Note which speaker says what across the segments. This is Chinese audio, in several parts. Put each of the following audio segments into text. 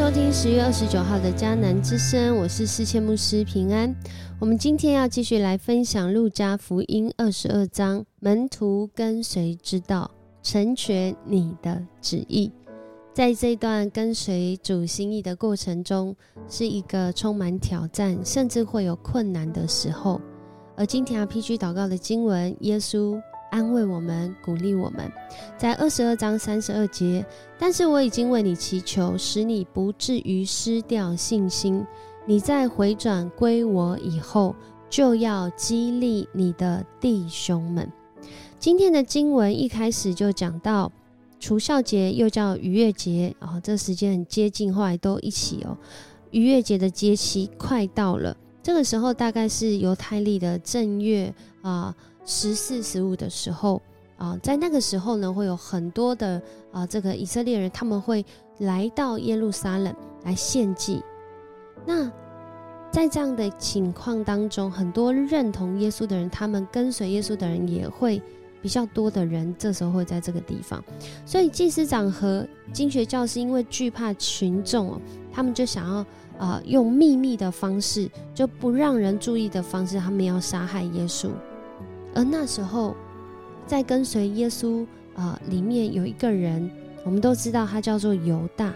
Speaker 1: 收听十月二十九号的迦南之声，我是世谦牧师平安。我们今天要继续来分享路加福音二十二章，门徒跟随之道，成全你的旨意。在这段跟随主心意的过程中，是一个充满挑战，甚至会有困难的时候。而今天 RPG 祷告的经文，耶稣。安慰我们，鼓励我们，在二十二章三十二节。但是我已经为你祈求，使你不至于失掉信心。你在回转归我以后，就要激励你的弟兄们。今天的经文一开始就讲到除孝节，又叫逾越节啊，这时间很接近，后来都一起哦。逾越节的节期快到了，这个时候大概是犹太历的正月啊。十四、十五的时候啊，在那个时候呢，会有很多的啊，这个以色列人他们会来到耶路撒冷来献祭。那在这样的情况当中，很多认同耶稣的人，他们跟随耶稣的人也会比较多的人，这时候会在这个地方。所以祭司长和经学教师因为惧怕群众哦，他们就想要啊，用秘密的方式，就不让人注意的方式，他们要杀害耶稣。而那时候，在跟随耶稣啊，里面有一个人，我们都知道他叫做犹大。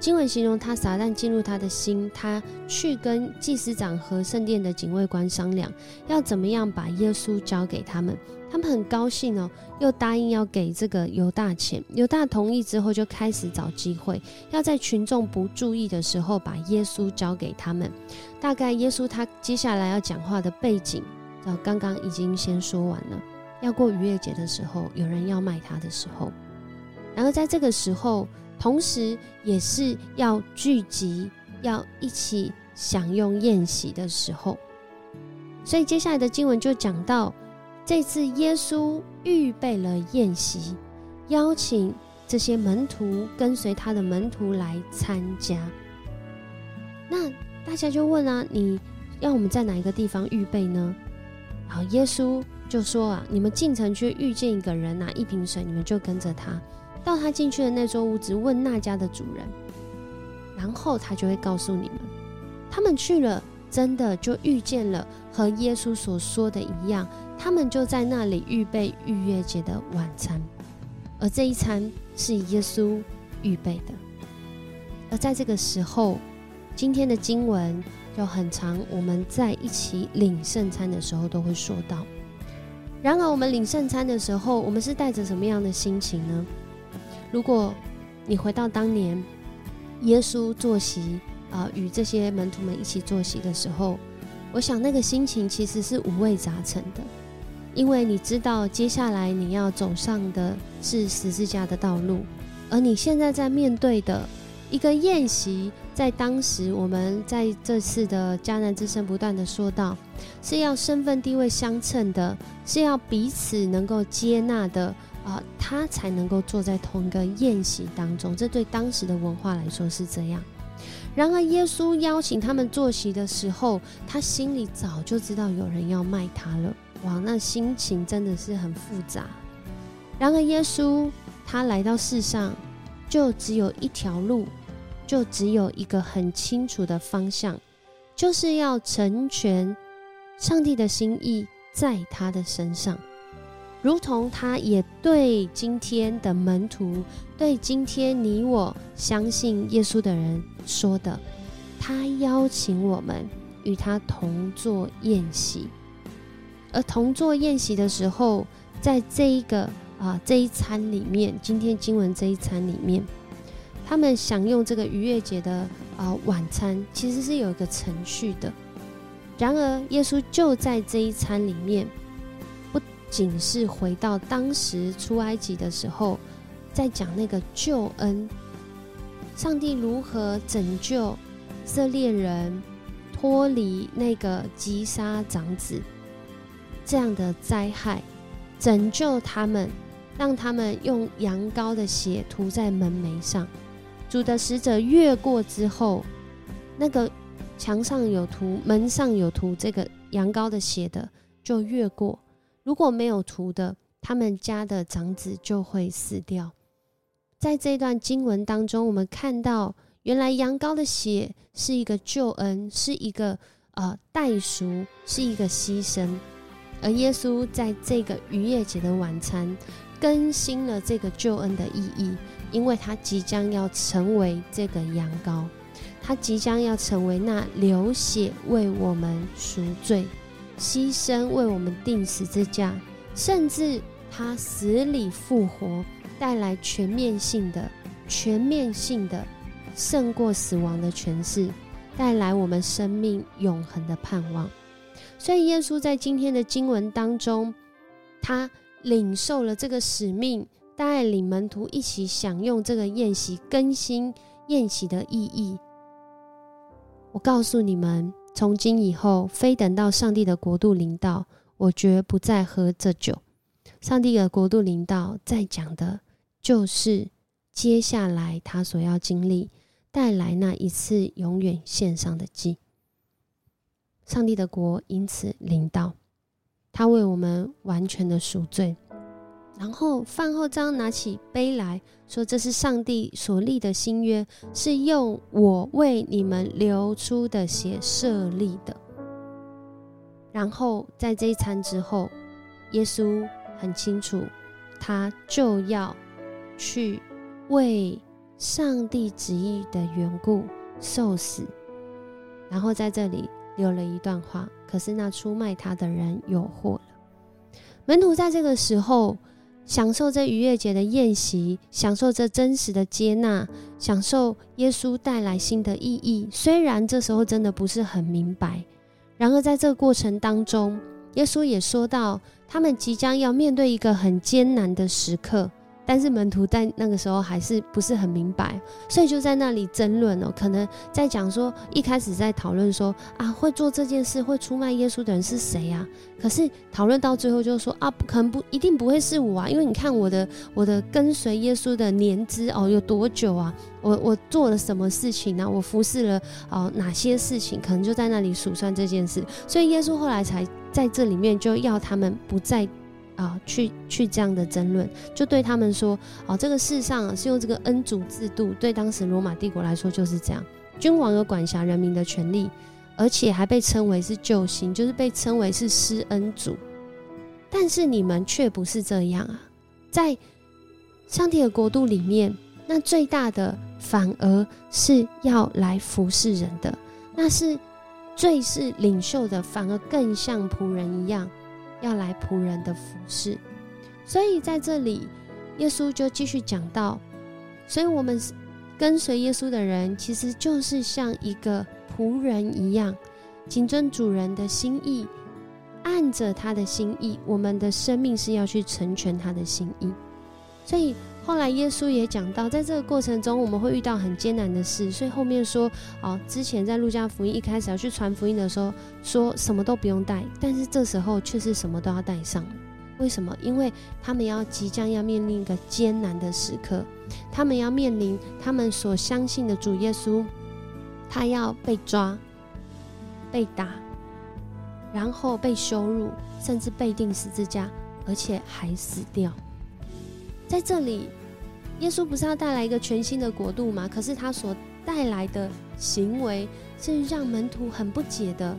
Speaker 1: 经文形容他撒旦进入他的心，他去跟祭司长和圣殿的警卫官商量，要怎么样把耶稣交给他们。他们很高兴哦，又答应要给这个犹大钱。犹大同意之后，就开始找机会，要在群众不注意的时候把耶稣交给他们。大概耶稣他接下来要讲话的背景。呃，刚刚已经先说完了。要过逾越节的时候，有人要卖他的时候，然后在这个时候，同时也是要聚集、要一起享用宴席的时候。所以接下来的经文就讲到，这次耶稣预备了宴席，邀请这些门徒跟随他的门徒来参加。那大家就问啊，你要我们在哪一个地方预备呢？好，耶稣就说啊：“你们进城去遇见一个人拿一瓶水，你们就跟着他，到他进去的那座屋子，问那家的主人，然后他就会告诉你们。他们去了，真的就遇见了和耶稣所说的一样，他们就在那里预备逾越节的晚餐，而这一餐是耶稣预备的。而在这个时候，今天的经文。”就很长，我们在一起领圣餐的时候都会说到。然而，我们领圣餐的时候，我们是带着什么样的心情呢？如果你回到当年耶稣坐席啊，与这些门徒们一起坐席的时候，我想那个心情其实是五味杂陈的，因为你知道接下来你要走上的是十字架的道路，而你现在在面对的一个宴席。在当时，我们在这次的迦南之声不断的说到，是要身份地位相称的，是要彼此能够接纳的啊，他才能够坐在同一个宴席当中。这对当时的文化来说是这样。然而，耶稣邀请他们坐席的时候，他心里早就知道有人要卖他了。哇，那心情真的是很复杂。然而，耶稣他来到世上，就只有一条路。就只有一个很清楚的方向，就是要成全上帝的心意在他的身上，如同他也对今天的门徒，对今天你我相信耶稣的人说的，他邀请我们与他同坐宴席，而同坐宴席的时候，在这一个啊这一餐里面，今天经文这一餐里面。他们享用这个逾越节的啊晚餐，其实是有一个程序的。然而，耶稣就在这一餐里面，不仅是回到当时出埃及的时候，在讲那个救恩，上帝如何拯救色列人脱离那个击杀长子这样的灾害，拯救他们，让他们用羊羔的血涂在门楣上。主的使者越过之后，那个墙上有涂、门上有涂这个羊羔的血的，就越过；如果没有涂的，他们家的长子就会死掉。在这段经文当中，我们看到，原来羊羔的血是一个救恩，是一个呃代赎，是一个牺牲。而耶稣在这个逾越节的晚餐，更新了这个救恩的意义，因为他即将要成为这个羊羔，他即将要成为那流血为我们赎罪、牺牲为我们定十字架，甚至他死里复活。带来全面性的、全面性的胜过死亡的诠释，带来我们生命永恒的盼望。所以，耶稣在今天的经文当中，他领受了这个使命，带领门徒一起享用这个宴席，更新宴席的意义。我告诉你们，从今以后，非等到上帝的国度临到，我绝不再喝这酒。上帝的国度临到，在讲的。就是接下来他所要经历带来那一次永远献上的祭，上帝的国因此临到，他为我们完全的赎罪。然后饭后章拿起杯来说：“这是上帝所立的新约，是用我为你们流出的血设立的。”然后在这一餐之后，耶稣很清楚，他就要。去为上帝旨意的缘故受死，然后在这里留了一段话。可是那出卖他的人有祸了。门徒在这个时候享受这逾越节的宴席，享受这真实的接纳，享受耶稣带来新的意义。虽然这时候真的不是很明白，然而在这个过程当中，耶稣也说到，他们即将要面对一个很艰难的时刻。但是门徒在那个时候还是不是很明白，所以就在那里争论哦。可能在讲说，一开始在讨论说啊，会做这件事、会出卖耶稣的人是谁呀？可是讨论到最后就说啊，不可能不一定不会是我啊，因为你看我的我的跟随耶稣的年资哦有多久啊？我我做了什么事情呢？我服侍了哦哪些事情？可能就在那里数算这件事。所以耶稣后来才在这里面就要他们不再。啊，去去这样的争论，就对他们说，哦，这个世上是用这个恩主制度，对当时罗马帝国来说就是这样，君王有管辖人民的权利，而且还被称为是救星，就是被称为是施恩主。但是你们却不是这样啊，在上帝的国度里面，那最大的反而是要来服侍人的，那是最是领袖的，反而更像仆人一样。要来仆人的服侍，所以在这里，耶稣就继续讲到，所以我们跟随耶稣的人，其实就是像一个仆人一样，谨遵主人的心意，按着他的心意，我们的生命是要去成全他的心意。所以后来耶稣也讲到，在这个过程中，我们会遇到很艰难的事。所以后面说，哦，之前在路加福音一开始要去传福音的时候，说什么都不用带，但是这时候却是什么都要带上。为什么？因为他们要即将要面临一个艰难的时刻，他们要面临他们所相信的主耶稣，他要被抓、被打，然后被羞辱，甚至被钉十字架，而且还死掉。在这里，耶稣不是要带来一个全新的国度吗？可是他所带来的行为是让门徒很不解的。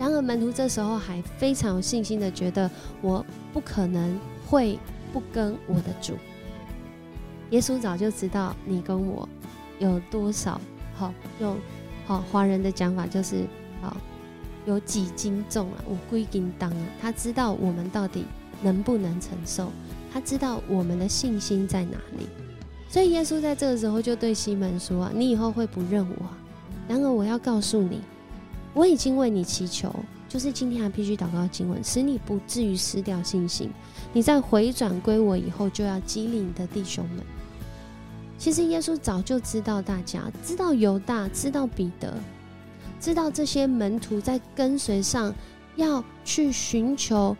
Speaker 1: 然而门徒这时候还非常有信心的觉得，我不可能会不跟我的主。耶稣早就知道你跟我有多少，好用好华人的讲法就是好有几斤重啊，五归斤当啊。他知道我们到底能不能承受。他知道我们的信心在哪里，所以耶稣在这个时候就对西门说：“啊，你以后会不认我。然而我要告诉你，我已经为你祈求，就是今天还必须祷告经文，使你不至于失掉信心。你在回转归我以后，就要激励你的弟兄们。其实耶稣早就知道大家，知道犹大，知道彼得，知道这些门徒在跟随上要去寻求。”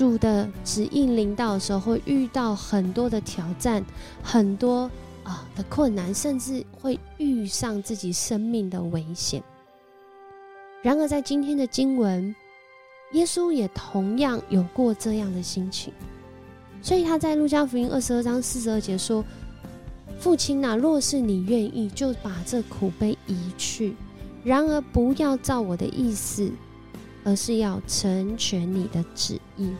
Speaker 1: 主的指引领导的时候，会遇到很多的挑战，很多啊的困难，甚至会遇上自己生命的危险。然而，在今天的经文，耶稣也同样有过这样的心情，所以他在路加福音二十二章四十二节说：“父亲呐，若是你愿意，就把这苦杯移去；然而不要照我的意思，而是要成全你的旨意。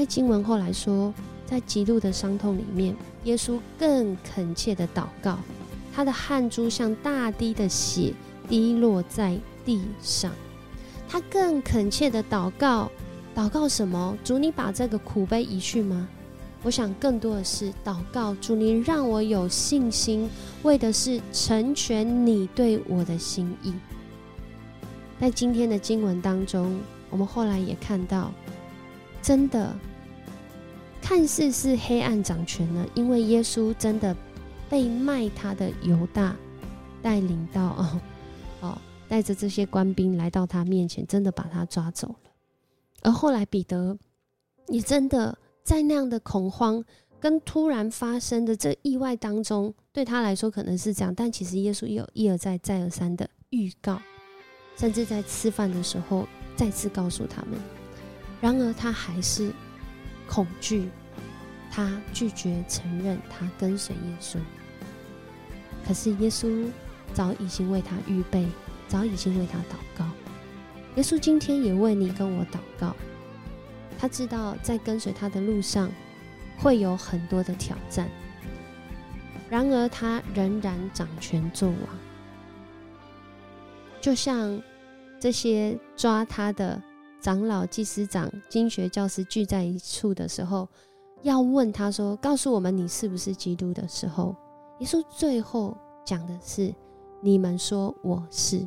Speaker 1: 在经文后来说，在极度的伤痛里面，耶稣更恳切的祷告，他的汗珠像大滴的血滴落在地上。他更恳切的祷告，祷告什么？主，你把这个苦悲移去吗？我想更多的是祷告，主你让我有信心，为的是成全你对我的心意。在今天的经文当中，我们后来也看到，真的看似是黑暗掌权了，因为耶稣真的被卖他的犹大带领到哦哦，带着这些官兵来到他面前，真的把他抓走了。而后来彼得也真的。在那样的恐慌跟突然发生的这意外当中，对他来说可能是这样，但其实耶稣有一而再、再而三的预告，甚至在吃饭的时候再次告诉他们。然而他还是恐惧，他拒绝承认他跟随耶稣。可是耶稣早已经为他预备，早已经为他祷告。耶稣今天也为你跟我祷告。他知道在跟随他的路上会有很多的挑战，然而他仍然掌权作王。就像这些抓他的长老、祭司长、经学教师聚在一处的时候，要问他说：“告诉我们你是不是基督？”的时候，耶稣最后讲的是：“你们说我是。”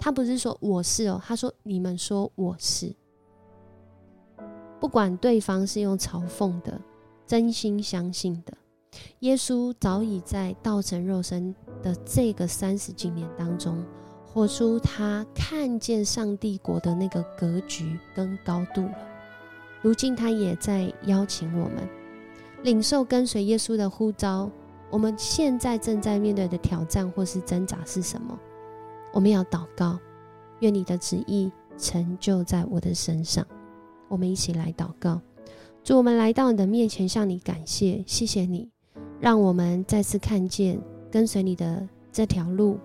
Speaker 1: 他不是说我是哦，他说：“你们说我是。”不管对方是用嘲讽的，真心相信的，耶稣早已在道成肉身的这个三十几年当中，活出他看见上帝国的那个格局跟高度了。如今他也在邀请我们领受跟随耶稣的呼召。我们现在正在面对的挑战或是挣扎是什么？我们要祷告，愿你的旨意成就在我的身上。我们一起来祷告，主，我们来到你的面前，向你感谢，谢谢你，让我们再次看见跟随你的这条路，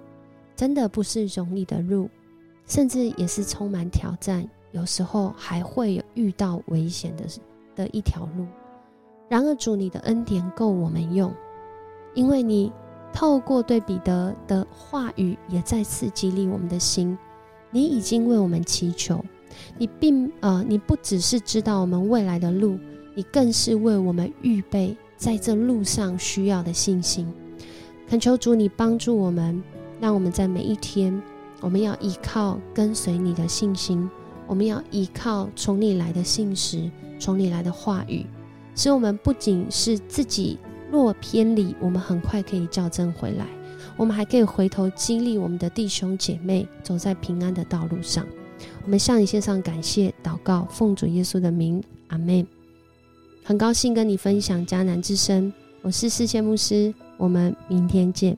Speaker 1: 真的不是容易的路，甚至也是充满挑战，有时候还会有遇到危险的的一条路。然而，主，你的恩典够我们用，因为你透过对彼得的话语，也再次激励我们的心，你已经为我们祈求。你并呃，你不只是知道我们未来的路，你更是为我们预备在这路上需要的信心。恳求主，你帮助我们，让我们在每一天，我们要依靠跟随你的信心，我们要依靠从你来的信实，从你来的话语，使我们不仅是自己若偏离，我们很快可以校正回来，我们还可以回头激励我们的弟兄姐妹走在平安的道路上。我们向你献上感谢祷告，奉主耶稣的名，阿门。很高兴跟你分享迦南之声，我是世界牧师，我们明天见。